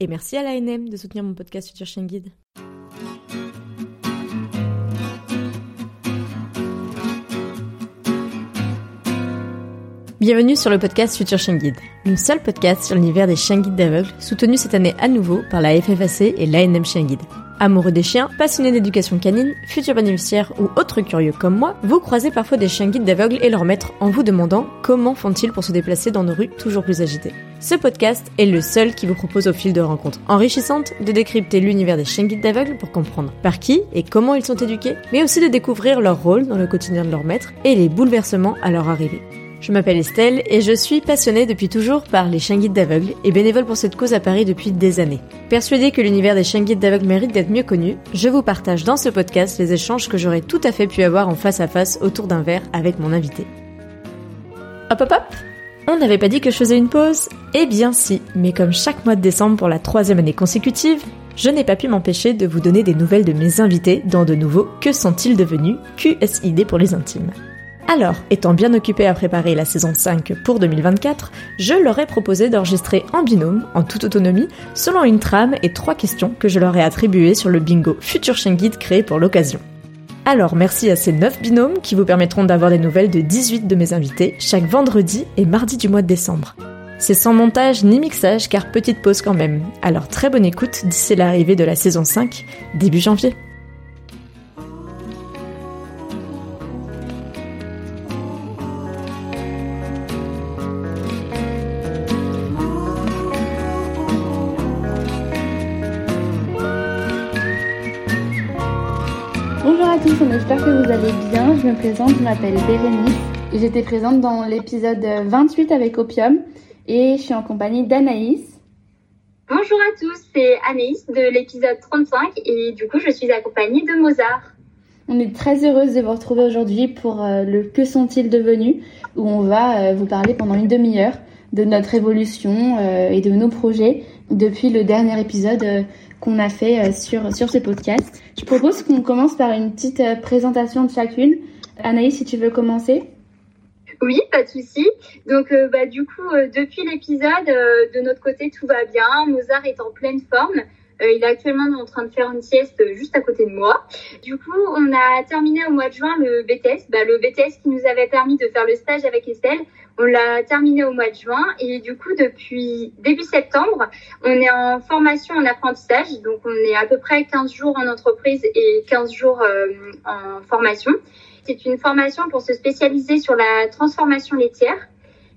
Et merci à l'ANM de soutenir mon podcast Future Chien Guide. Bienvenue sur le podcast Future Chien Guide, le seul podcast sur l'univers des chiens guides d'aveugles, soutenu cette année à nouveau par la FFAC et l'ANM Chien Guide. Amoureux des chiens, passionnés d'éducation canine, futurs bénéficiaires ou autres curieux comme moi, vous croisez parfois des chiens guides d'aveugles et leurs maîtres en vous demandant comment font-ils pour se déplacer dans nos rues toujours plus agitées. Ce podcast est le seul qui vous propose au fil de rencontres enrichissantes de décrypter l'univers des chiens guides d'aveugles pour comprendre par qui et comment ils sont éduqués, mais aussi de découvrir leur rôle dans le quotidien de leur maître et les bouleversements à leur arrivée. Je m'appelle Estelle et je suis passionnée depuis toujours par les chiens guides d'aveugles et bénévole pour cette cause à Paris depuis des années. Persuadée que l'univers des chiens guides d'aveugles mérite d'être mieux connu, je vous partage dans ce podcast les échanges que j'aurais tout à fait pu avoir en face à face autour d'un verre avec mon invité. Hop hop hop On n'avait pas dit que je faisais une pause Eh bien si, mais comme chaque mois de décembre pour la troisième année consécutive, je n'ai pas pu m'empêcher de vous donner des nouvelles de mes invités dans de nouveaux Que sont-ils devenus QSID pour les intimes. Alors, étant bien occupé à préparer la saison 5 pour 2024, je leur ai proposé d'enregistrer en binôme, en toute autonomie, selon une trame et trois questions que je leur ai attribuées sur le bingo Future Chien Guide créé pour l'occasion. Alors merci à ces 9 binômes qui vous permettront d'avoir des nouvelles de 18 de mes invités chaque vendredi et mardi du mois de décembre. C'est sans montage ni mixage car petite pause quand même. Alors très bonne écoute d'ici l'arrivée de la saison 5, début janvier. Présente, je m'appelle Bérénice. J'étais présente dans l'épisode 28 avec Opium et je suis en compagnie d'Anaïs. Bonjour à tous, c'est Anaïs de l'épisode 35 et du coup je suis accompagnée de Mozart. On est très heureuse de vous retrouver aujourd'hui pour euh, le Que sont-ils devenus où on va euh, vous parler pendant une demi-heure de notre évolution euh, et de nos projets depuis le dernier épisode qu'on a fait sur, sur ce podcast. Je propose qu'on commence par une petite présentation de chacune. Anaïs, si tu veux commencer. Oui, pas de souci. Donc, euh, bah, du coup, euh, depuis l'épisode, euh, de notre côté, tout va bien. Mozart est en pleine forme. il est actuellement en train de faire une sieste juste à côté de moi. Du coup, on a terminé au mois de juin le BTS. Bah, le BTS qui nous avait permis de faire le stage avec Estelle, on l'a terminé au mois de juin. Et du coup, depuis début septembre, on est en formation en apprentissage. Donc, on est à peu près 15 jours en entreprise et 15 jours en formation. C'est une formation pour se spécialiser sur la transformation laitière.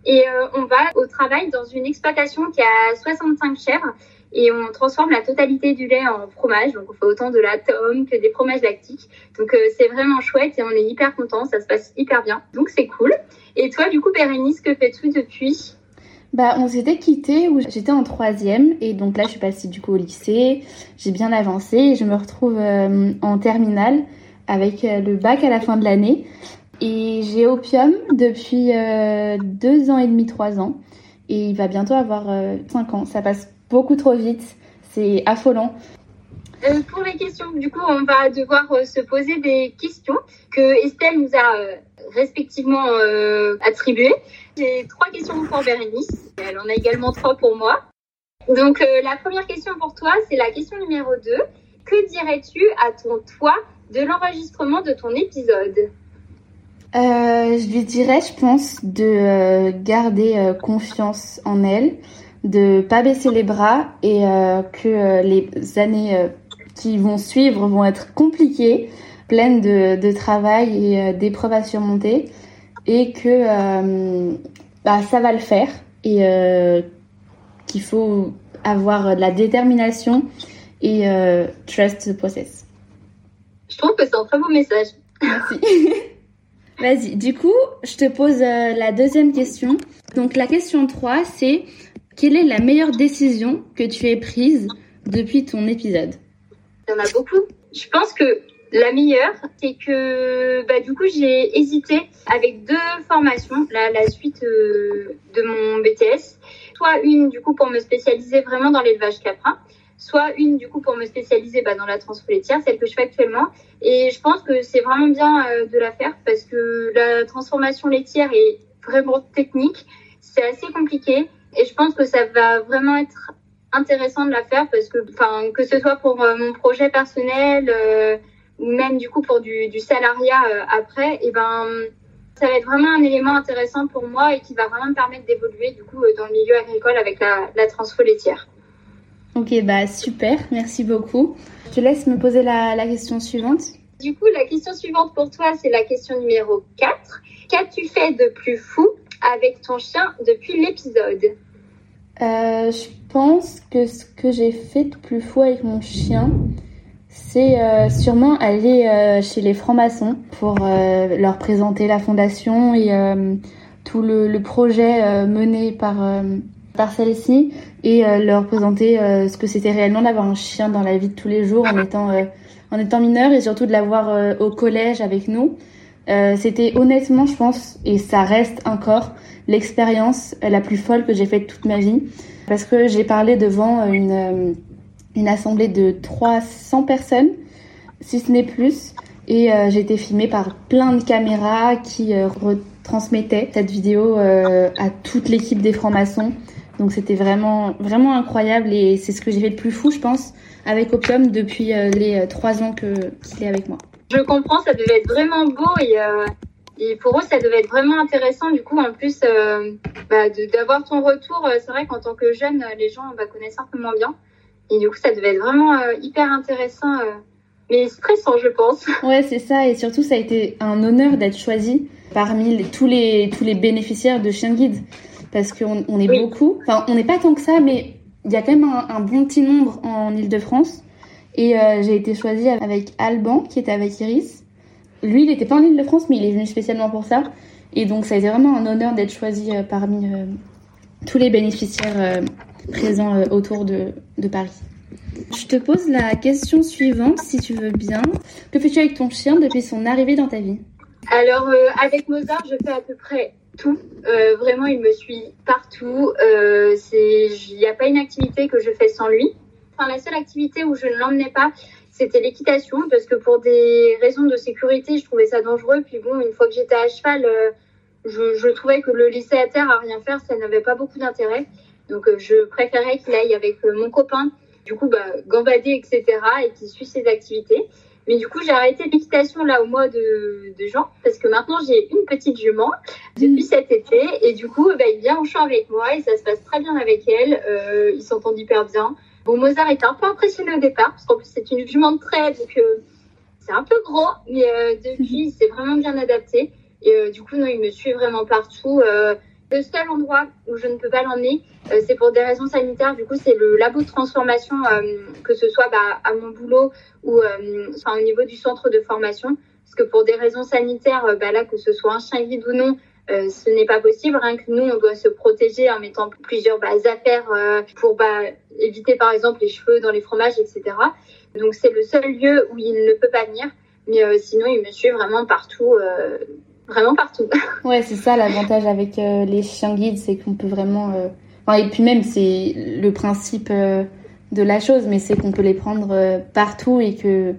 Et euh, on va au travail dans une exploitation qui a 65 chèvres et on transforme la totalité du lait en fromage. Donc on fait autant de la tome que des fromages lactiques. Donc euh, c'est vraiment chouette et on est hyper content, ça se passe hyper bien. Donc c'est cool. Et toi du coup Bérénice, que fais-tu depuis? Bah, on s'était quitté où j'étais en troisième et donc là je suis passée du coup au lycée, j'ai bien avancé et je me retrouve euh, en terminale avec euh, le bac à la fin de l'année. Et j'ai Opium depuis euh, deux ans et demi, trois ans. Et il va bientôt avoir euh, cinq ans. Ça passe beaucoup trop vite. C'est affolant. pour les questions, du coup, on va devoir se poser des questions que Estelle nous a respectivement attribuées. J'ai trois questions pour Bérénice. Elle en a également trois pour moi. Donc, la première question pour toi, c'est la question numéro 2. Que dirais-tu à ton toi de l'enregistrement de ton épisode euh, Je lui dirais, je pense, de euh, garder euh, confiance en elle, de pas baisser les bras et que les années qui vont suivre vont être compliquées, pleines de, travail et d'épreuves à surmonter et que bah, ça va le faire et qu'il faut avoir de la détermination et trust the process. Je trouve que c'est un très beau message. Merci. Vas-y, du coup, je te pose euh, la deuxième question. Donc la question 3, c'est quelle est la meilleure décision que tu aies prise depuis ton épisode? Il y en a beaucoup. Je pense que la meilleure, c'est que bah, du coup, j'ai hésité avec deux formations, la, la suite euh, de mon BTS. Soit une, du coup, pour me spécialiser vraiment dans l'élevage caprin, soit une, du coup, pour me spécialiser bah, dans la transfo laitière, celle que je fais actuellement. Et je pense que c'est vraiment bien euh, de la faire parce que la transformation laitière est vraiment technique. C'est assez compliqué. Et je pense que ça va vraiment être intéressant de la faire parce que, enfin, que ce soit pour euh, mon projet personnel, ou même du coup pour du, salariat euh, après, et ben ça va être vraiment un élément intéressant pour moi et qui va vraiment me permettre d'évoluer du coup euh, dans le milieu agricole avec la, la transfo laitière. Ok, bah super, merci beaucoup. Je te laisse me poser la, la question suivante. Du coup, la question suivante pour toi, c'est la question numéro 4. Qu'as-tu fait de plus fou avec ton chien depuis l'épisode? Euh, Je pense que ce que j'ai fait de plus fou avec mon chien, c'est euh, sûrement aller euh, chez les francs-maçons pour leur présenter la fondation et tout le, le projet mené par, par celle-ci et leur présenter ce que c'était réellement d'avoir un chien dans la vie de tous les jours en étant, en étant mineur et surtout de l'avoir au collège avec nous. c'était honnêtement, je pense, et ça reste encore l'expérience la plus folle que j'ai faite toute ma vie parce que j'ai parlé devant une une assemblée de 300 personnes, si ce n'est plus. Et euh, j'ai été filmée par plein de caméras qui euh, retransmettaient cette vidéo euh, à toute l'équipe des francs-maçons. Donc c'était vraiment vraiment incroyable et c'est ce que j'ai fait de plus fou, je pense, avec Opium depuis les trois ans que qu'il est avec moi. Je comprends, ça devait être vraiment beau et, et pour eux ça devait être vraiment intéressant. Du coup, en plus bah, d'avoir ton retour, c'est vrai qu'en tant que jeune, les gens bah, connaissent un peu moins bien. Et du coup, ça devait être vraiment euh, hyper intéressant, euh, mais stressant, je pense. Ouais, c'est ça. Et surtout, ça a été un honneur d'être choisi parmi tous, les, tous les bénéficiaires de Chien Guide. Parce qu'on on est beaucoup. Enfin, on n'est pas tant que ça, mais il y a quand même un, bon petit nombre en Ile-de-France. Et euh, j'ai été choisie avec Alban, qui était avec Iris. Lui, il n'était pas en Ile-de-France, mais il est venu spécialement pour ça. Et donc, ça a été vraiment un honneur d'être choisi parmi tous les bénéficiaires présents euh, autour de, de Paris. Je te pose la question suivante, si tu veux bien. Que fais-tu avec ton chien depuis son arrivée dans ta vie? Alors, euh, avec Mozart, je fais à peu près tout. Euh, vraiment, il me suit partout. Euh, il n'y a pas une activité que je fais sans lui. Enfin, la seule activité où je ne l'emmenais pas, c'était l'équitation, parce que pour des raisons de sécurité, je trouvais ça dangereux. Puis bon, une fois que j'étais à cheval, je, je, trouvais que le laisser à terre à rien faire, ça n'avait pas beaucoup d'intérêt. Donc euh, je préférais qu'il aille avec euh, mon copain, du coup, bah, gambader, etc. et qu'il suive ses activités. Mais du coup, j'ai arrêté l'équitation là au mois de, de juin parce que maintenant j'ai une petite jument depuis mmh. cet été et du coup, bah, il vient au champ avec moi et ça se passe très bien avec elle. Euh, ils s'entendent hyper bien. Bon, Mozart était un peu impressionné au départ parce qu'en plus c'est une jument de trait donc euh, c'est un peu gros, mais euh, depuis il s'est vraiment bien adapté et du coup non, il me suit vraiment partout. Le seul endroit où je ne peux pas l'emmener, euh, c'est pour des raisons sanitaires. Du coup, c'est le labo de transformation, euh, que ce soit bah, à mon boulot ou euh, enfin, au niveau du centre de formation. Parce que pour des raisons sanitaires, bah, là, que ce soit un chien guide ou non, ce n'est pas possible. Rien que nous, on doit se protéger en mettant plusieurs bah, affaires pour bah, éviter, par exemple, les cheveux dans les fromages, etc. Donc, c'est le seul lieu où il ne peut pas venir. Mais sinon, il me suit vraiment partout vraiment partout. ouais, c'est ça l'avantage avec euh, les chiens guides, c'est qu'on peut vraiment. Euh... Enfin, et puis même, c'est le principe euh, de la chose, mais c'est qu'on peut les prendre partout et que.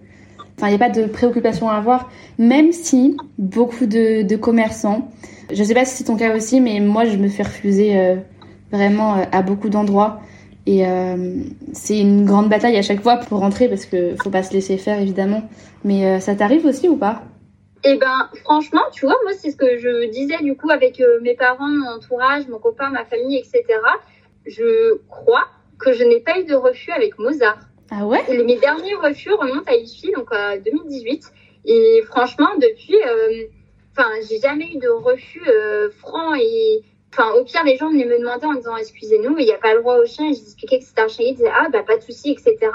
Enfin, il n'y a pas de préoccupation à avoir, même si beaucoup de, commerçants, je sais pas si c'est ton cas aussi, mais moi je me fais refuser vraiment à beaucoup d'endroits. Et c'est une grande bataille à chaque fois pour rentrer parce que faut pas se laisser faire évidemment. Mais ça t'arrive aussi ou pas? Eh ben, franchement, tu vois, moi, c'est ce que je disais du coup avec euh, mes parents, mon entourage, mon copain, ma famille, etc. Je crois que je n'ai pas eu de refus avec Mozart. Ah ouais? Et Mes derniers refus remontent à ici, donc à 2018. Et franchement, depuis, euh, enfin, j'ai jamais eu de refus euh, franc et Enfin, au pire, les gens venaient me demander en disant excusez-nous, il n'y a pas le droit au chien. Et j'expliquais que c'était un chien. Ils disaient ah bah pas de souci, etc.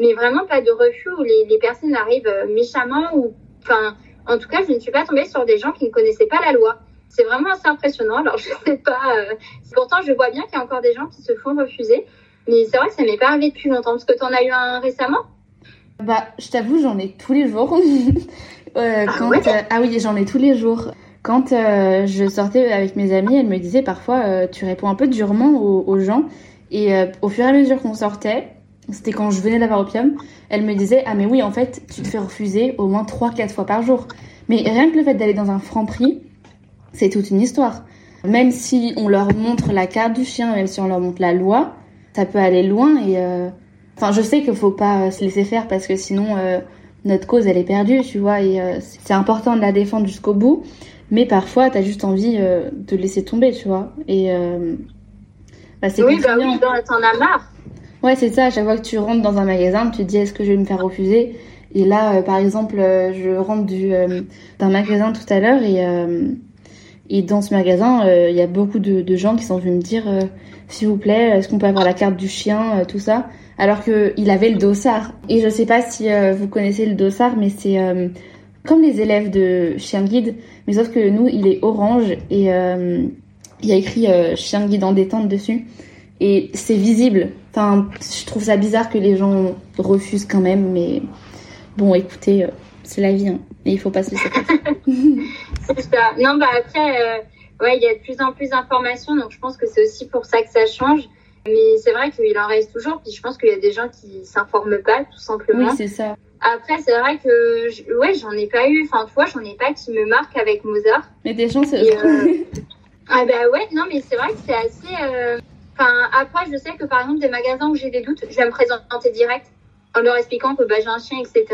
Mais vraiment pas de refus où les, les personnes arrivent méchamment ou enfin en tout cas, je ne suis pas tombée sur des gens qui ne connaissaient pas la loi. C'est vraiment assez impressionnant. Alors, je ne sais pas. Euh, pourtant, je vois bien qu'il y a encore des gens qui se font refuser. Mais c'est vrai que ça m'est pas arrivé depuis longtemps. Parce que tu en as eu un récemment? Bah, je t'avoue, j'en ai tous les jours. euh, Ah quand, ouais? euh, ah oui, j'en ai tous les jours. Quand euh, je sortais avec mes amis, elles me disaient parfois tu réponds un peu durement aux, aux gens. Et au fur et à mesure qu'on sortait, c'était quand je venais d'avoir opium, elles me disaient ah mais oui en fait tu te fais refuser au moins 3-4 fois par jour. Mais rien que le fait d'aller dans un franc prix, c'est toute une histoire. Même si on leur montre la carte du chien, même si on leur montre la loi, ça peut aller loin et euh, enfin je sais qu'il faut pas se laisser faire parce que sinon euh, notre cause elle est perdue tu vois et euh, c'est important de la défendre jusqu'au bout mais parfois t'as juste envie euh, de laisser tomber tu vois et euh, bah, c'est Oui, bah oui, t'en as marre. Ouais, c'est ça. À chaque fois que tu rentres dans un magasin, tu te dis est-ce que je vais me faire refuser? Et là, euh, par exemple, euh, je rentre du euh, d'un magasin tout à l'heure et et dans ce magasin, il y a beaucoup de, de gens qui sont venus me dire s'il vous plaît, est-ce qu'on peut avoir la carte du chien, tout ça, alors que il avait le dossard. Et je sais pas si vous connaissez le dossard, mais c'est comme les élèves de chien guide, mais sauf que nous, il est orange et il y a écrit chien guide en détente dessus et c'est visible. Enfin, je trouve ça bizarre que les gens refusent quand même, mais bon, écoutez, euh, c'est la vie, hein, et il faut pas se laisser. C'est ça. Non, bah après, euh, ouais, il y a de plus en plus d'informations, donc je pense que c'est aussi pour ça que ça change. Mais c'est vrai qu'il en reste toujours, puis je pense qu'il y a des gens qui s'informent pas, tout Oui, simplement. c'est ça. Après, c'est vrai que, je- ouais, j'en ai pas eu, enfin, tu vois, j'en ai pas qui me marquent avec Mozart. Mais des chances. Et, euh, Ah bah ouais, non, mais c'est vrai que c'est assez... euh, Enfin, après, je sais que par exemple, des magasins où j'ai des doutes, je vais me présenter direct en leur expliquant que bah, j'ai un chien, etc.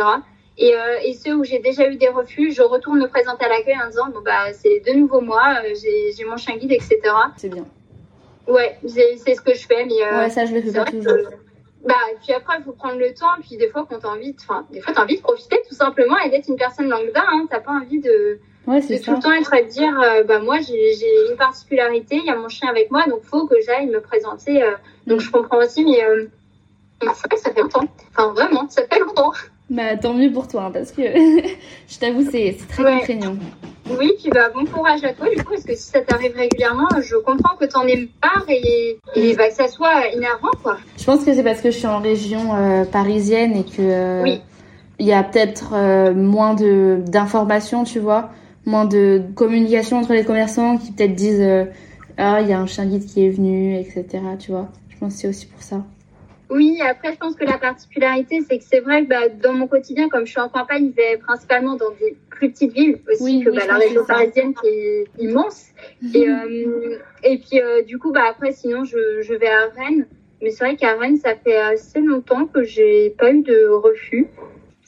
Et, euh, et ceux où j'ai déjà eu des refus, je retourne me présenter à l'accueil en disant, bon bah c'est de nouveau moi, euh, j'ai mon chien guide, etc. c'est bien. Ouais, c'est ce que je fais, mais... euh, Ouais, ça, je le fais pas toujours. que- Bah, puis après, il faut prendre le temps. Puis des fois, quand t'as envie, de... enfin, des fois, t'as envie de profiter tout simplement et d'être une personne lambda. Hein. T'as pas envie de, Ouais, de tout le temps être à dire, euh, bah moi, j'ai j'ai une particularité, il y a mon chien avec moi, donc faut que j'aille me présenter. euh. donc Mm. je comprends aussi, mais euh, c'est vrai que ça fait longtemps. Enfin, vraiment, ça fait longtemps. Bah, tant mieux pour toi, hein, parce que je t'avoue, c'est c'est très Ouais. contraignant. Oui, puis bah bon courage à toi du coup, parce que si ça t'arrive régulièrement, je comprends que t'en aies marre et, et bah, que ça soit énervant, quoi. Je pense que c'est parce que je suis en région parisienne et que Oui. il y a peut-être euh, moins de d'informations, tu vois, moins de communication entre les commerçants qui peut-être disent euh, ah il y a un chien guide qui est venu, etc. Tu vois. Je pense que c'est aussi pour ça. Oui, après, je pense que la particularité, c'est que c'est vrai que bah, dans mon quotidien, comme je suis en campagne, je vais principalement dans des plus petites villes aussi Oui, que oui, bah, la région parisienne qui est immense. Et, euh, et puis, euh, du coup, bah, après, sinon, je, je vais à Rennes. Mais c'est vrai qu'à Rennes, ça fait assez longtemps que j'ai pas eu de refus.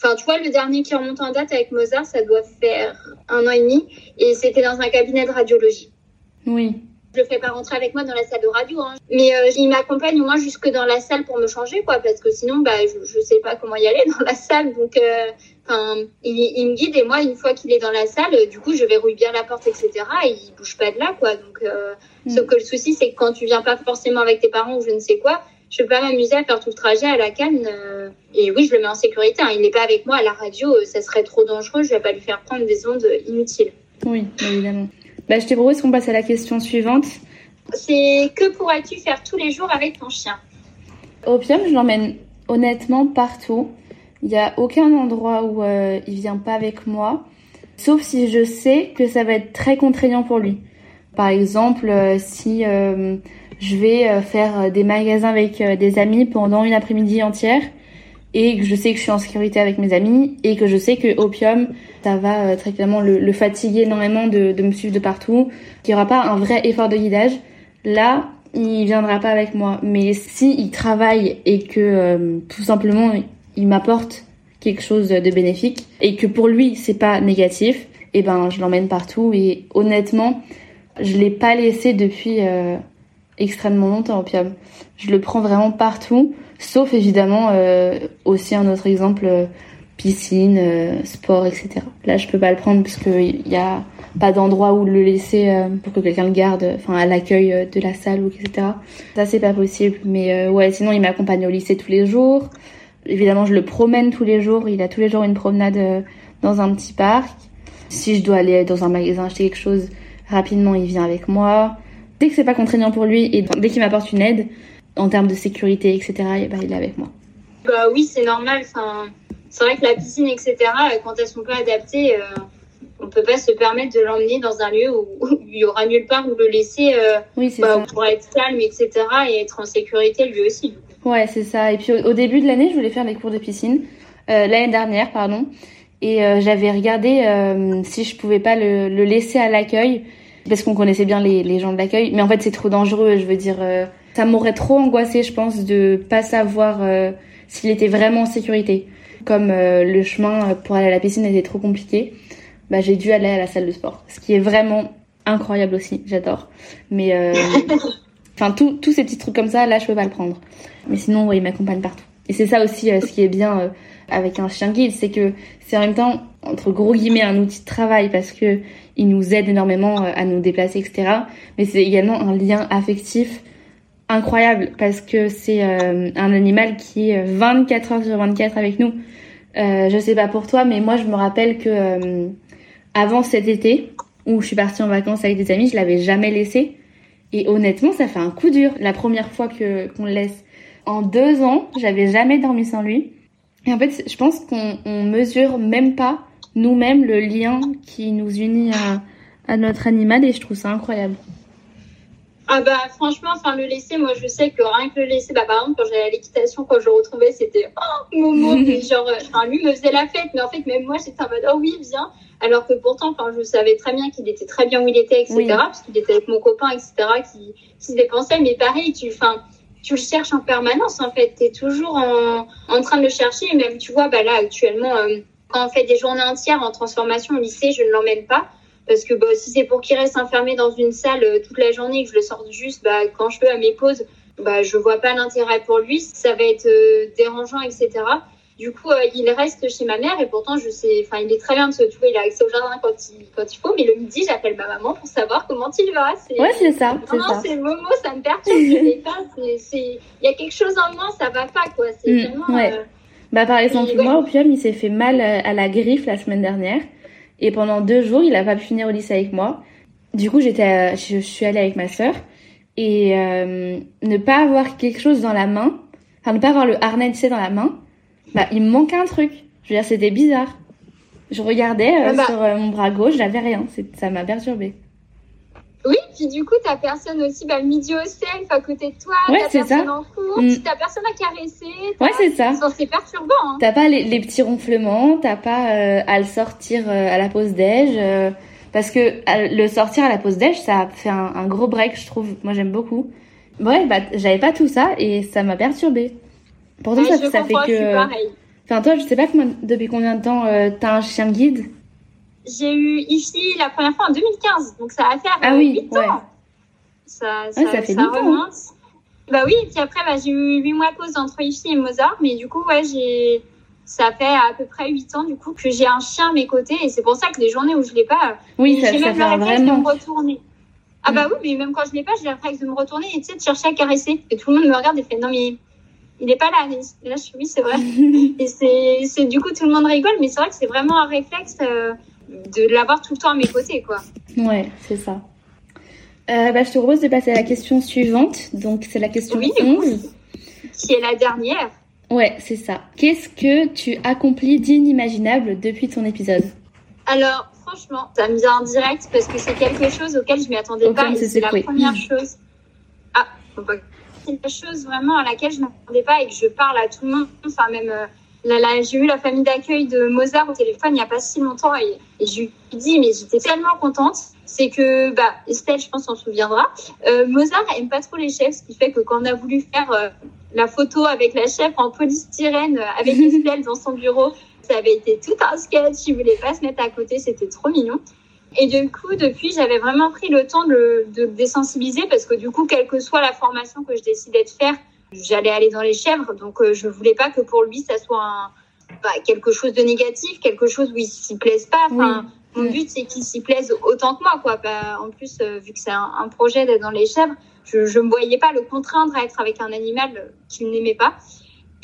Enfin, tu vois, le dernier qui remonte en date avec Mozart, ça doit faire un an et demi. Et c'était dans un cabinet de radiologie. Oui. Je le fais pas rentrer avec moi dans la salle de radio, hein. mais euh, il m'accompagne au moins jusque dans la salle pour me changer, quoi, parce que sinon, bah, je, je sais pas comment y aller dans la salle, donc, euh, il, il me guide et moi, une fois qu'il est dans la salle, du coup, je verrouille bien la porte, etc. Et il bouge pas de là, quoi. Donc, euh, Mm. sauf que le souci, c'est que quand tu viens pas forcément avec tes parents ou je ne sais quoi, je peux pas m'amuser à faire tout le trajet à la canne. euh, et oui, je le mets en sécurité. Hein. Il n'est pas avec moi à la radio, euh, ça serait trop dangereux. Je vais pas lui faire prendre des ondes inutiles. Oui, évidemment. Bah, je te propose qu'on passe à la question suivante. C'est que pourrais-tu faire tous les jours avec ton chien? Opium, je l'emmène honnêtement partout. Il n'y a aucun endroit où euh, il vient pas avec moi, sauf si je sais que ça va être très contraignant pour lui. Par exemple, euh, si euh, je vais euh, faire des magasins avec des amis pendant une après-midi entière et que je sais que je suis en sécurité avec mes amis et que je sais que Opium, ça va très clairement le, le fatiguer énormément de, de me suivre de partout, qu'il n'y aura pas un vrai effort de guidage. Là, il viendra pas avec moi. Mais si il travaille et que euh, tout simplement il m'apporte quelque chose de bénéfique et que pour lui c'est pas négatif, et ben je l'emmène partout. Et honnêtement, je l'ai pas laissé depuis euh, extrêmement longtemps Opium. Je le prends vraiment partout, sauf évidemment euh, aussi un autre exemple euh, piscine, sport, etc. Là je peux pas le prendre parce qu'il y a pas d'endroit où le laisser pour que quelqu'un le garde, enfin à l'accueil de la salle ou etc. Ça c'est pas possible. Mais ouais, sinon il m'accompagne au lycée tous les jours. Évidemment, je le promène tous les jours. Il a tous les jours une promenade dans un petit parc. Si je dois aller dans un magasin acheter quelque chose rapidement, il vient avec moi. Dès que c'est pas contraignant pour lui et dès qu'il m'apporte une aide, en termes de sécurité, etc., et bah, il est avec moi. Bah oui, c'est normal. Enfin, c'est vrai que la piscine, etc., quand elles sont pas adaptées, euh, on peut pas se permettre de l'emmener dans un lieu où, il y aura nulle part où le laisser euh, oui, bah, pour être calme, etc., et être en sécurité lui aussi. Ouais, c'est ça. Et puis au, début de l'année, je voulais faire les cours de piscine. Euh, l'année dernière, pardon. Et euh, j'avais regardé si je pouvais pas le, le laisser à l'accueil parce qu'on connaissait bien les, les gens de l'accueil. Mais en fait, c'est trop dangereux. Je veux dire, ça m'aurait trop angoissé, je pense, de pas savoir s'il était vraiment en sécurité. Comme le chemin pour aller à la piscine était trop compliqué, bah j'ai dû aller à la salle de sport, ce qui est vraiment incroyable aussi. J'adore. Mais enfin, tous ces petits trucs comme ça, là, je peux pas le prendre. Mais sinon, ouais, il m'accompagne partout. Et c'est ça aussi ce qui est bien avec un chien guide, c'est que c'est en même temps entre gros guillemets un outil de travail parce que il nous aide énormément euh, à nous déplacer, etc. Mais c'est également un lien affectif incroyable parce que c'est euh, un animal qui est 24 heures sur 24 avec nous. Euh, je sais pas pour toi, mais moi je me rappelle que euh, avant cet été où je suis partie en vacances avec des amis, je l'avais jamais laissé. Et honnêtement, ça fait un coup dur. La première fois que qu'on le laisse en deux ans, j'avais jamais dormi sans lui. Et en fait, je pense qu'on on mesure même pas nous-mêmes le lien qui nous unit à, à notre animal et je trouve ça incroyable. Ah bah franchement, enfin le laisser, moi je sais que rien que le laisser, bah par exemple quand j'allais à l'équitation, quand je le retrouvais, c'était oh Momo, genre, euh, enfin lui me faisait la fête, mais en fait même moi j'étais en mode oh oui viens, alors que pourtant, enfin je savais très bien qu'il était très bien où il était, etc. Oui. Parce qu'il était avec mon copain, etc. qui, qui se dépensait, mais pareil, tu, enfin tu le cherches en permanence en fait. Tu es toujours en, en, train de le chercher. Et même, tu vois, bah là, actuellement, euh, quand on fait des journées entières en transformation au lycée, je ne l'emmène pas. Parce que bah, si c'est pour qu'il reste enfermé dans une salle euh, toute la journée et que je le sorte juste bah, quand je veux à mes pauses, bah, je vois pas l'intérêt pour lui. Ça va être euh, dérangeant, etc. Du coup, euh, il reste chez ma mère et pourtant, je sais, enfin, il est très bien de se trouver. Il a accès au jardin quand il, quand il faut. Mais le midi, j'appelle ma maman pour savoir comment il va. Ouais, c'est ça. Non, c'est le Momo, ça me perturbe. Il y a quelque chose en moi, ça va pas, quoi. C'est mmh, vraiment. Ouais. Euh... Bah, par exemple, moi, au Pium, il s'est fait mal euh, à la griffe la semaine dernière. Et pendant deux jours, il a pas pu finir au lycée avec moi. Du coup, j'étais, je, je suis allée avec ma sœur. Et euh, ne pas avoir quelque chose dans la main, enfin, ne pas avoir le harnais, tu sais, dans la main, bah, il me manquait un truc. Je veux dire, c'était bizarre. Je regardais euh, ah bah. sur euh, mon bras gauche, j'avais rien. Ça m'a perturbé. Oui, puis du coup, t'as personne aussi, bah, midi au self à côté de toi, ouais, t'as personne ça. en cours, mm. t'as personne à caresser. Ouais, c'est ça. C'est perturbant. Hein. T'as pas les, les, petits ronflements, t'as pas euh, à le sortir euh, à la pause déj. Euh, parce que le sortir à la pause déj, ça fait un, un gros break, je trouve. Moi, j'aime beaucoup. Ouais, bah, j'avais pas tout ça et ça m'a perturbé. Pourtant, ouais, ça, ça fait que. Enfin, toi, je sais pas depuis combien de temps euh, t'as un chien guide? J'ai eu ici la première fois en 2015, donc ça va faire ah, oui, 8 ouais. ans. Ça, ça, ouais, ça fait ça longtemps. remonte. Bah oui, et puis après, bah, j'ai eu 8 mois de pause entre ici et Mozart, mais du coup, ouais, j'ai. Ça fait à peu près 8 ans du coup que j'ai un chien à mes côtés et c'est pour ça que les journées où je l'ai pas, oui, j'ai même fait le réflexe vraiment. de me retourner. Ah bah oui, mais même quand je l'ai pas, j'ai le réflexe de me retourner et tu sais, de chercher à caresser. Et tout le monde me regarde et fait non mais il est pas là. Et là, je suis oui, c'est vrai. et c'est, c'est du coup tout le monde rigole, mais c'est vrai que c'est vraiment un réflexe euh, de l'avoir tout le temps à mes côtés, quoi. Ouais, c'est ça. Euh, bah, je te propose de passer à la question suivante. Donc, c'est la question oui, 11. Qui est la dernière. Ouais, c'est ça. Qu'est-ce que tu accomplis d'inimaginable depuis ton épisode? Alors, franchement, ça me vient en direct parce que c'est quelque chose auquel je m'y attendais pas. Et c'est la première chose. Ah, c'est la chose vraiment à laquelle je ne m'attendais pas et que je parle à tout le monde. Enfin, même euh, j'ai eu la famille d'accueil de Mozart au téléphone il n'y a pas si longtemps et, et je lui ai dit, mais j'étais tellement contente. C'est que, bah, Estelle, je pense, s'en souviendra. Euh, Mozart aime pas trop les chefs, ce qui fait que quand on a voulu faire euh, la photo avec la chef en polystyrène euh, avec Estelle dans son bureau, ça avait été tout un sketch. Il voulait pas se mettre à côté, c'était trop mignon. Et du coup, depuis, j'avais vraiment pris le temps de, de le désensibiliser parce que du coup, quelle que soit la formation que je décidais de faire, j'allais aller dans les chèvres. Donc, euh, je voulais pas que pour lui, ça soit un, bah, quelque chose de négatif, quelque chose où il s'y plaise pas. Enfin, mon but, c'est qu'il s'y plaise autant que moi, quoi. Bah, en plus, euh, vu que c'est un, un projet d'être dans les chèvres, je, je me voyais pas le contraindre à être avec un animal qu'il n'aimait pas.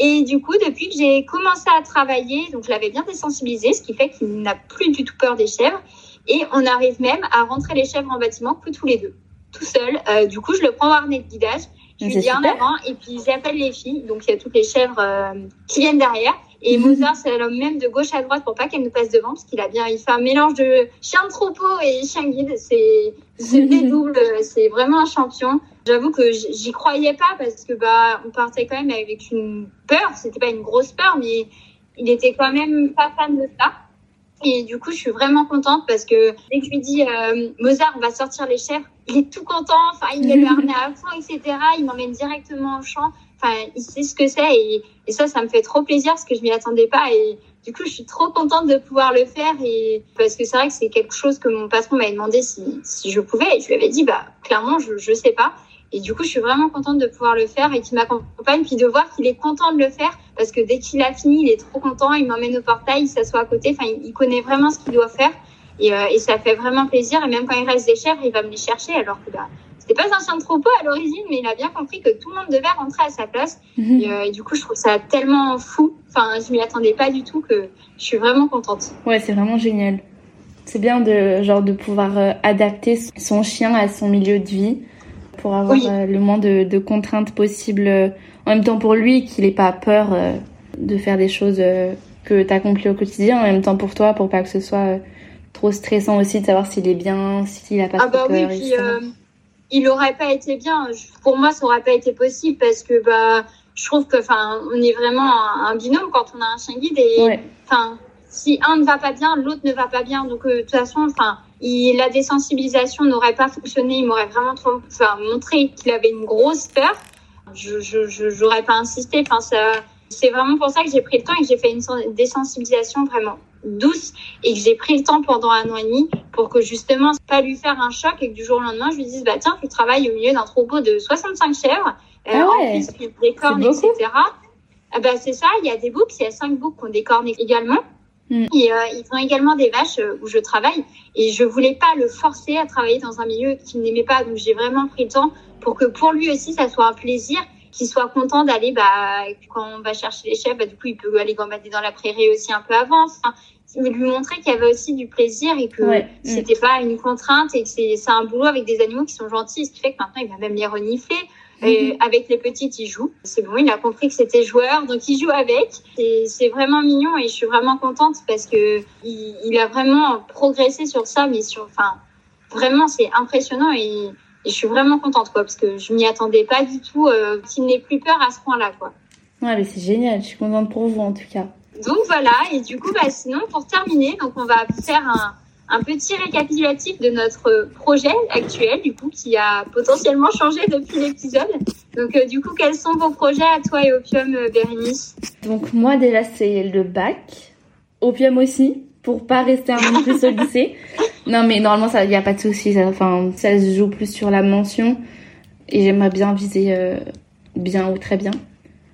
Et du coup, depuis que j'ai commencé à travailler, donc je l'avais bien désensibilisé, ce qui fait qu'il n'a plus du tout peur des chèvres. Et on arrive même à rentrer les chèvres en bâtiment que tous les deux, tout seul. Euh, du coup, je le prends en harnais de guidage Je lui dis en avant et puis j'appelle les filles. Donc il y a toutes les chèvres euh, qui viennent derrière. Et mhm. Mozart, c'est l'homme même de gauche à droite pour pas qu'elle nous passe devant, parce qu'il a bien, il fait un mélange de chien de troupeau et chien guide. C'est, c'est double, c'est vraiment un champion. J'avoue que j'y croyais pas parce que bah, on partait quand même avec une peur. C'était pas une grosse peur, mais il était quand même pas fan de ça. Et du coup, je suis vraiment contente parce que dès que je lui dis euh, Mozart, va sortir les chèvres, il est tout content. Enfin, il met le harnais à fond, etc. Il m'emmène directement au champ. Enfin, il sait ce que c'est et, et, ça, ça me fait trop plaisir parce que je m'y attendais pas et du coup, je suis trop contente de pouvoir le faire et parce que c'est vrai que c'est quelque chose que mon patron m'avait demandé si, si je pouvais et je lui avais dit bah clairement je je sais pas et du coup, je suis vraiment contente de pouvoir le faire et qu'il m'accompagne, puis de voir qu'il est content de le faire, parce que dès qu'il a fini, il est trop content, il m'emmène au portail, il s'assoit à côté, enfin, il connaît vraiment ce qu'il doit faire. Et, euh, et, ça fait vraiment plaisir. Et même quand il reste des chèvres, il va me les chercher, alors que bah, c'était pas un chien de troupeau à l'origine, mais il a bien compris que tout le monde devait rentrer à sa place. Mhm. Et, euh, et, du coup, je trouve ça tellement fou. Enfin, je m'y attendais pas du tout que je suis vraiment contente. Ouais, c'est vraiment génial. C'est bien de genre de pouvoir euh, adapter son chien à son milieu de vie pour avoir euh, le moins de, de, contraintes possibles. Euh, en même temps pour lui, qu'il n'ait pas peur euh, de faire des choses que tu accomplis au quotidien. En même temps pour toi, pour pas que ce soit trop stressant aussi de savoir s'il est bien, s'il a pas ah bah Oui, puis, il aurait pas été bien. Pour moi, ça aurait pas été possible parce que bah je trouve que enfin on est vraiment un, binôme quand on a un chien guide et enfin si un ne va pas bien, l'autre ne va pas bien. Donc de toute façon, enfin la désensibilisation n'aurait pas fonctionné. Il m'aurait vraiment trop, enfin, montré qu'il avait une grosse peur. Je, je, j'aurais pas insisté. Enfin, ça, c'est vraiment pour ça que j'ai pris le temps et que j'ai fait une désensibilisation vraiment douce et que j'ai pris le temps pendant un an et demi pour que justement pas lui faire un choc et que du jour au lendemain je lui dise bah tiens tu travailles au milieu d'un troupeau de 65 chèvres euh, ah ouais, en plus des cornes etc ah bah c'est ça il y a des boucs il y a cinq boucs qui ont des cornes également Mm. Et euh, ils ont également des vaches euh, où je travaille et je voulais pas le forcer à travailler dans un milieu qu'il n'aimait pas. Donc j'ai vraiment pris le temps pour que pour lui aussi ça soit un plaisir, qu'il soit content d'aller bah quand on va chercher les chefs, bah, du coup il peut aller gambader dans la prairie aussi un peu avant. Enfin, lui montrer qu'il y avait aussi du plaisir et que mm. c'était pas une contrainte et que c'est un boulot avec des animaux qui sont gentils, ce qui fait que maintenant il va même les renifler. Et mhm. avec les petites, il joue. C'est bon, il a compris que c'était joueur, donc il joue avec. C'est vraiment mignon et je suis vraiment contente parce que il, il a vraiment progressé sur ça, mais sur, enfin, vraiment, c'est impressionnant et, je suis vraiment contente, quoi, parce que je m'y attendais pas du tout euh, qu'il n'ait plus peur à ce point-là, quoi. Ouais, mais c'est génial. Je suis contente pour vous, en tout cas. Donc voilà. Et du coup, bah, sinon, pour terminer, donc on va faire un, un petit récapitulatif de notre projet actuel, du coup, qui a potentiellement changé depuis l'épisode. Donc, euh, du coup, quels sont vos projets à toi et Opium, euh, Bérénice? Donc, moi, déjà, c'est le bac. Opium aussi, pour pas rester un peu plus au lycée. Non, mais normalement, il n'y a pas de souci. Ça, enfin, ça se joue plus sur la mention. Et j'aimerais bien viser euh, bien ou très bien.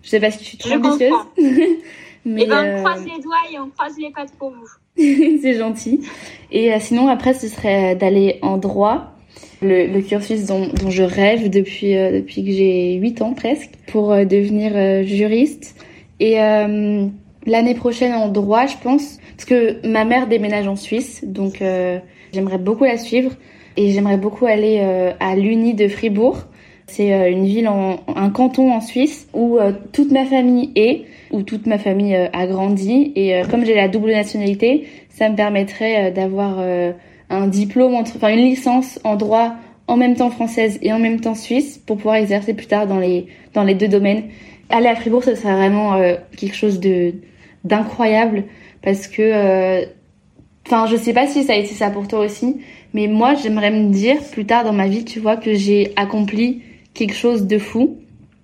Je sais pas si je suis trop ambitieuse. mais et eh ben, on croise les doigts et on croise les pattes pour vous. c'est gentil. Et euh, sinon, après, ce serait d'aller en droit, le, le cursus dont, dont, je rêve depuis, euh, depuis que j'ai 8 ans presque, pour euh, devenir juriste. Et l'année prochaine en droit, je pense, parce que ma mère déménage en Suisse, donc j'aimerais beaucoup la suivre. Et j'aimerais beaucoup aller à l'Uni de Fribourg. C'est une ville, en, un canton en Suisse où toute ma famille est où toute ma famille euh, a grandi. Et euh, comme j'ai la double nationalité, ça me permettrait euh, d'avoir un diplôme, enfin une licence en droit en même temps française et en même temps suisse pour pouvoir exercer plus tard dans les, dans les deux domaines. Aller à Fribourg, ce serait vraiment quelque chose d'incroyable parce que, enfin, je sais pas si ça a été ça pour toi aussi, mais moi, j'aimerais me dire plus tard dans ma vie, tu vois, que j'ai accompli quelque chose de fou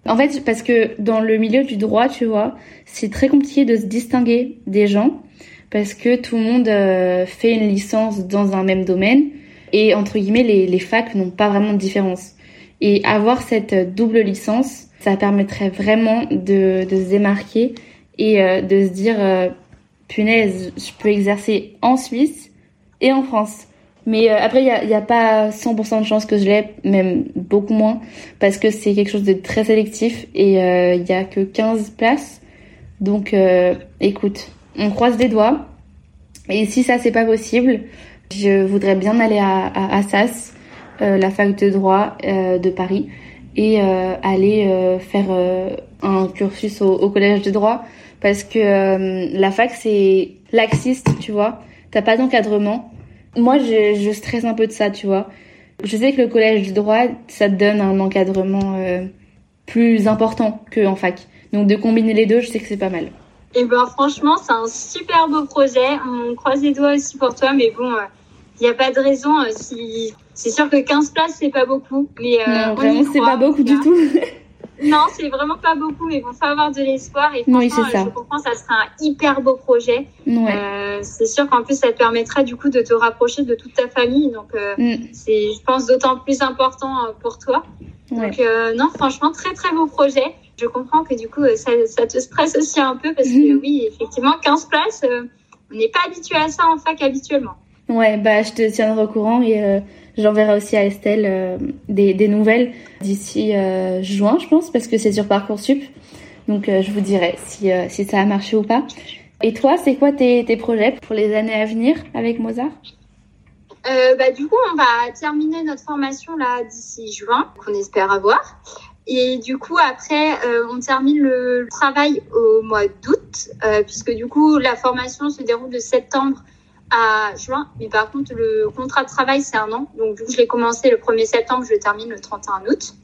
en fait, parce que dans le milieu du droit, tu vois, c'est très compliqué de se distinguer des gens parce que tout le monde euh, fait une licence dans un même domaine et entre guillemets, les, les facs n'ont pas vraiment de différence. Et avoir cette double licence, ça permettrait vraiment de, de se démarquer et euh, de se dire, euh, punaise, je peux exercer en Suisse et en France. Mais euh, après, il n'y a, a, pas 100% de chance que je l'ai, même beaucoup moins, parce que c'est quelque chose de très sélectif et il euh, n'y a que 15 places. Donc, euh, écoute, on croise les doigts. Et si ça, c'est pas possible, je voudrais bien aller à, à Assas, la fac de droit de Paris, et aller faire un cursus au, collège de droit parce que la fac c'est laxiste, tu vois. T'as pas d'encadrement. Moi, je, je stresse un peu de ça, tu vois. Je sais que le collège de droit, ça te donne un encadrement plus important qu'en fac. Donc de combiner les deux, je sais que c'est pas mal. Et eh ben franchement, c'est un super beau projet. On croise les doigts aussi pour toi, mais bon, il euh, n'y a pas de raison. Euh, si c'est sûr que 15 places, c'est pas beaucoup, mais euh, non, vraiment, c'est pas beaucoup du tout. non, c'est vraiment pas beaucoup, mais bon, faut avoir de l'espoir. Et oui, ça. je comprends, ça sera un hyper beau projet. Ouais. c'est sûr qu'en plus, ça te permettra du coup de te rapprocher de toute ta famille. Donc, mm. c'est, je pense, d'autant plus important pour toi. Donc, non, franchement, très très beau projet je comprends que du coup, ça, ça, te stresse aussi un peu parce que mhm. oui, effectivement, 15 places, euh, on n'est pas habitué à ça en fac habituellement. Ouais, bah je te tiendrai au courant et euh, j'enverrai aussi à Estelle euh, des, nouvelles d'ici juin, je pense, parce que c'est sur Parcoursup. Donc je vous dirai si, ça a marché ou pas. Et toi, c'est quoi tes, projets pour les années à venir avec Mozart? Bah, du coup, on va terminer notre formation là d'ici juin, qu'on espère avoir. Et du coup, après, euh, on termine le travail au mois d'août, euh, puisque du coup, la formation se déroule de septembre à juin. Mais par contre, le contrat de travail, c'est un an. Donc, du coup, je l'ai commencé le 1er septembre, je le termine le 31 août.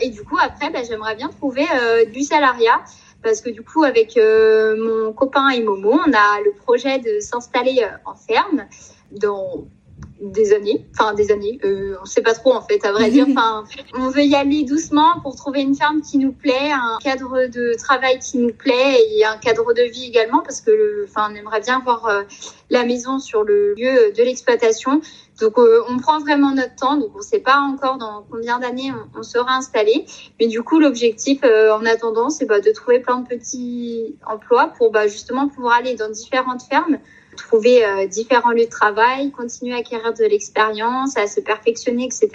Et du coup, après, bah, j'aimerais bien trouver euh, du salariat. Parce que du coup, avec mon copain et Momo, on a le projet de s'installer en ferme dans des années, enfin des années, euh, on sait pas trop en fait, à vrai dire. Enfin, on veut y aller doucement pour trouver une ferme qui nous plaît, un cadre de travail qui nous plaît et un cadre de vie également, parce que, enfin, on aimerait bien voir euh, la maison sur le lieu de l'exploitation. Donc, euh, on prend vraiment notre temps. Donc, on sait pas encore dans combien d'années on, sera installé. Mais du coup, l'objectif, euh, en attendant, c'est bah, de trouver plein de petits emplois pour bah, justement pouvoir aller dans différentes fermes trouver euh, différents lieux de travail, continuer à acquérir de l'expérience, à se perfectionner, etc.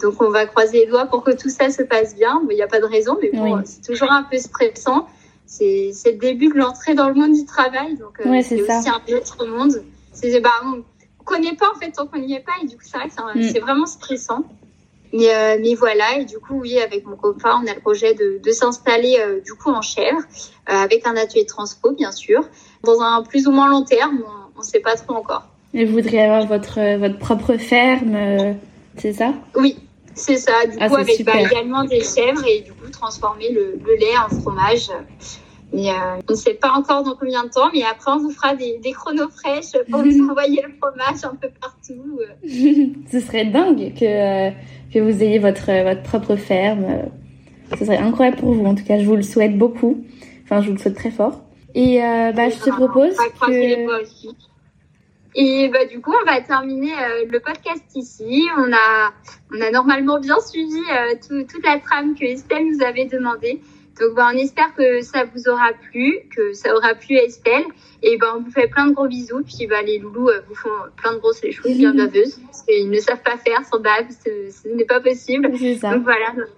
Donc on va croiser les doigts pour que tout ça se passe bien. Il n'y a pas de raison, mais bon, c'est toujours un peu stressant. C'est le début de l'entrée dans le monde du travail, donc euh, c'est aussi un autre monde. C'est bah, on connaît pas en fait tant qu'on n'y est pas, et du coup c'est vrai que c'est mm. vraiment stressant. Mais, euh, mais voilà, et du coup, oui, avec mon copain, on a le projet de, de s'installer euh, du coup en chèvre, euh, avec un atelier de transpo, bien sûr, dans un plus ou moins long terme, on ne sait pas trop encore. Et vous voudriez avoir votre, votre propre ferme, c'est ça? Oui, c'est ça, du ah, coup, avec bah, également des chèvres et du coup, transformer le, le lait en fromage. Mais on ne sait pas encore dans combien de temps, mais après on vous fera des, des chronos fraîches pour vous envoyer le fromage un peu partout. Ce serait dingue que que vous ayez votre, votre propre ferme. Ce serait incroyable pour vous. En tout cas, je vous le souhaite beaucoup. Enfin, je vous le souhaite très fort. Et euh, bah, je te propose que... Et bah, du coup, on va terminer euh, le podcast ici. On a, on a normalement bien suivi euh, toute la trame que Estelle nous avait demandé. Donc, bah, on espère que ça vous aura plu, que ça aura plu à Estelle. Et ben, on vous fait plein de gros bisous. Puis, bah, les loulous euh, vous font plein de grosses choses bien baveuses. Parce qu'ils ne savent pas faire sans bave. Ce, n'est pas possible. Donc, voilà. Donc,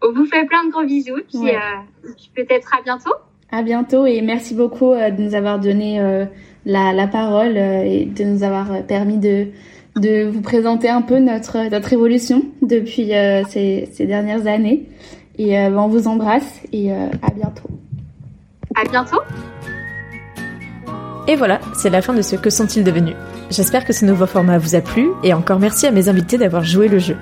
on vous fait plein de gros bisous. Puis, euh, peut-être à bientôt. À bientôt. Et merci beaucoup de nous avoir donné la, la, parole et de nous avoir permis de, de vous présenter un peu notre, notre évolution depuis ces, ces dernières années. Et euh, on vous embrasse et euh, à bientôt. À bientôt. Et voilà, c'est la fin de ce Que sont-ils devenus? J'espère que ce nouveau format vous a plu et encore merci à mes invités d'avoir joué le jeu.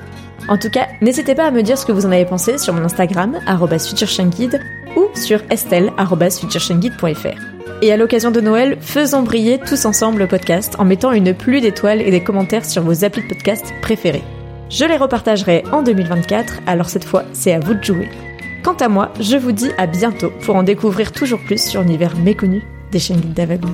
En tout cas, n'hésitez pas à me dire ce que vous en avez pensé sur mon Instagram, futureshanguide, ou sur estelle.futureshanguide.fr. Et à l'occasion de Noël, faisons briller tous ensemble le podcast en mettant une pluie d'étoiles et des commentaires sur vos applis de podcast préférés. Je les repartagerai en 2024, alors cette fois, c'est à vous de jouer. Quant à moi, je vous dis à bientôt pour en découvrir toujours plus sur l'univers méconnu des chaînes d'aveugles.